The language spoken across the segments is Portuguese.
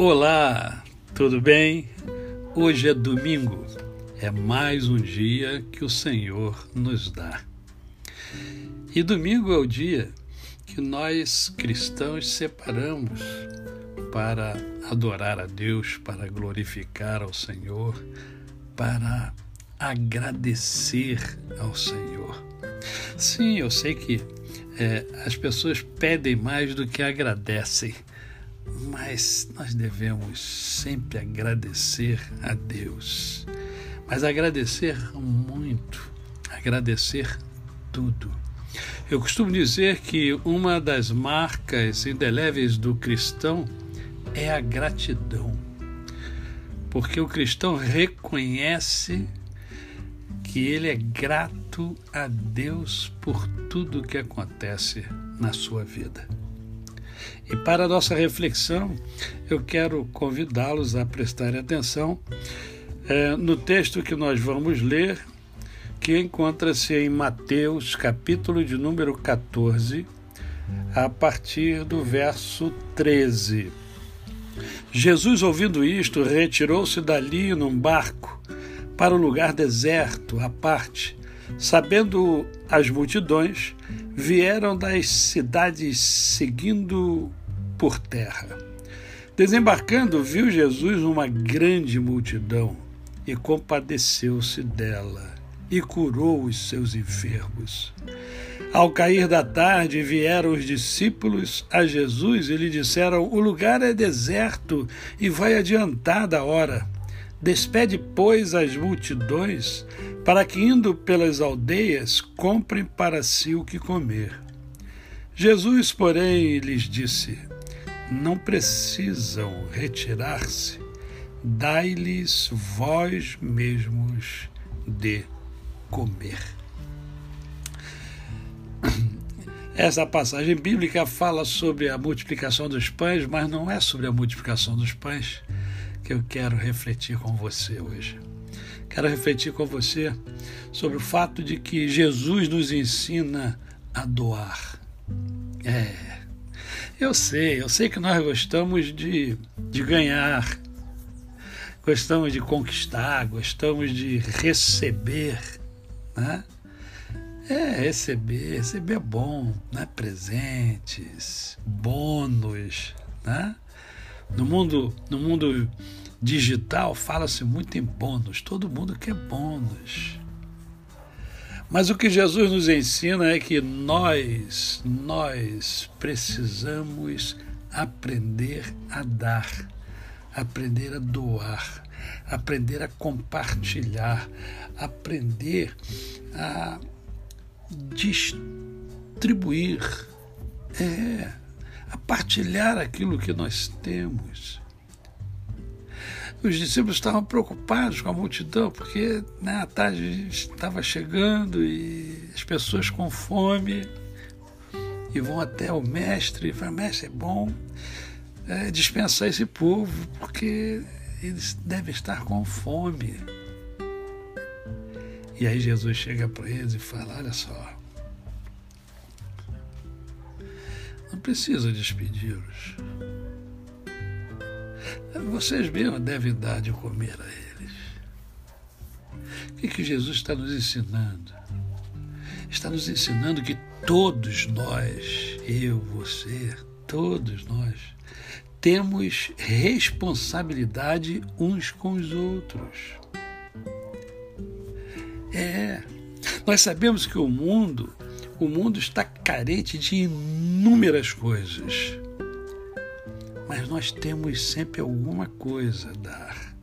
Olá, tudo bem? Hoje é domingo, é mais um dia que o Senhor nos dá. E domingo é o dia que nós cristãos separamos para adorar a Deus, para glorificar ao Senhor, para agradecer ao Senhor. Sim, eu sei que é, as pessoas pedem mais do que agradecem mas nós devemos sempre agradecer a Deus. Mas agradecer muito, agradecer tudo. Eu costumo dizer que uma das marcas indeléveis do cristão é a gratidão. Porque o cristão reconhece que ele é grato a Deus por tudo que acontece na sua vida. E para a nossa reflexão, eu quero convidá-los a prestarem atenção é, no texto que nós vamos ler, que encontra-se em Mateus, capítulo de número 14, a partir do verso 13. Jesus, ouvindo isto, retirou-se dali num barco para o lugar deserto, à parte, sabendo as multidões, vieram das cidades seguindo por terra. Desembarcando, viu Jesus uma grande multidão e compadeceu-se dela e curou os seus enfermos. Ao cair da tarde, vieram os discípulos a Jesus e lhe disseram: O lugar é deserto e vai adiantada a hora. Despede, pois, as multidões, para que, indo pelas aldeias, comprem para si o que comer. Jesus, porém, lhes disse: Não precisam retirar-se, dai-lhes vós mesmos de comer. Essa passagem bíblica fala sobre a multiplicação dos pães, mas não é sobre a multiplicação dos pães que eu quero refletir com você hoje. Quero refletir com você sobre o fato de que Jesus nos ensina a doar. É, eu sei, eu sei que nós gostamos de, de ganhar, gostamos de conquistar, gostamos de receber, né? É, receber, receber é bom, né? Presentes, bônus, né? No mundo, no mundo digital fala-se muito em bônus, todo mundo quer bônus. Mas o que Jesus nos ensina é que nós, nós precisamos aprender a dar, aprender a doar, aprender a compartilhar, aprender a distribuir. É, a partilhar aquilo que nós temos. Os discípulos estavam preocupados com a multidão, porque né, a tarde estava chegando e as pessoas com fome e vão até o mestre e falam: Mestre, é bom é, dispensar esse povo, porque eles devem estar com fome. E aí Jesus chega para eles e fala: Olha só, Não precisa despedi-los. Vocês mesmos devem dar de comer a eles. O que, que Jesus está nos ensinando? Está nos ensinando que todos nós, eu, você, todos nós, temos responsabilidade uns com os outros. É, nós sabemos que o mundo o mundo está carente de inúmeras coisas. Mas nós temos sempre alguma coisa a dar.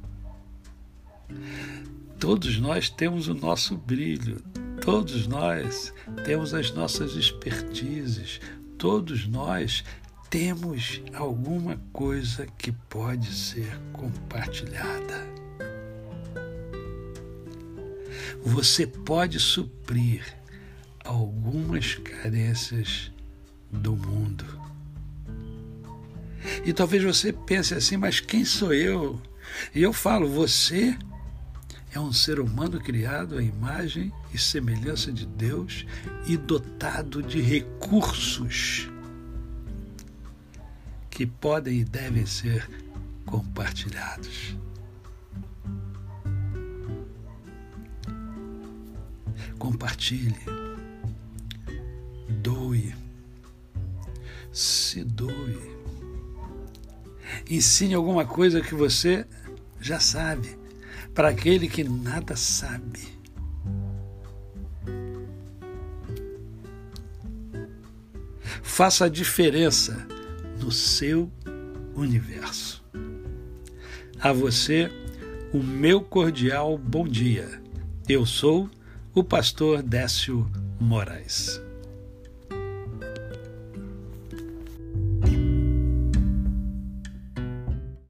Todos nós temos o nosso brilho, todos nós temos as nossas expertises, todos nós temos alguma coisa que pode ser compartilhada. Você pode suprir algumas carências do mundo. E talvez você pense assim, mas quem sou eu? E eu falo, você é um ser humano criado à imagem e semelhança de Deus e dotado de recursos que podem e devem ser compartilhados. Compartilhe, doe, se doe. Ensine alguma coisa que você já sabe, para aquele que nada sabe. Faça a diferença no seu universo. A você, o meu cordial bom dia. Eu sou o pastor Décio Moraes.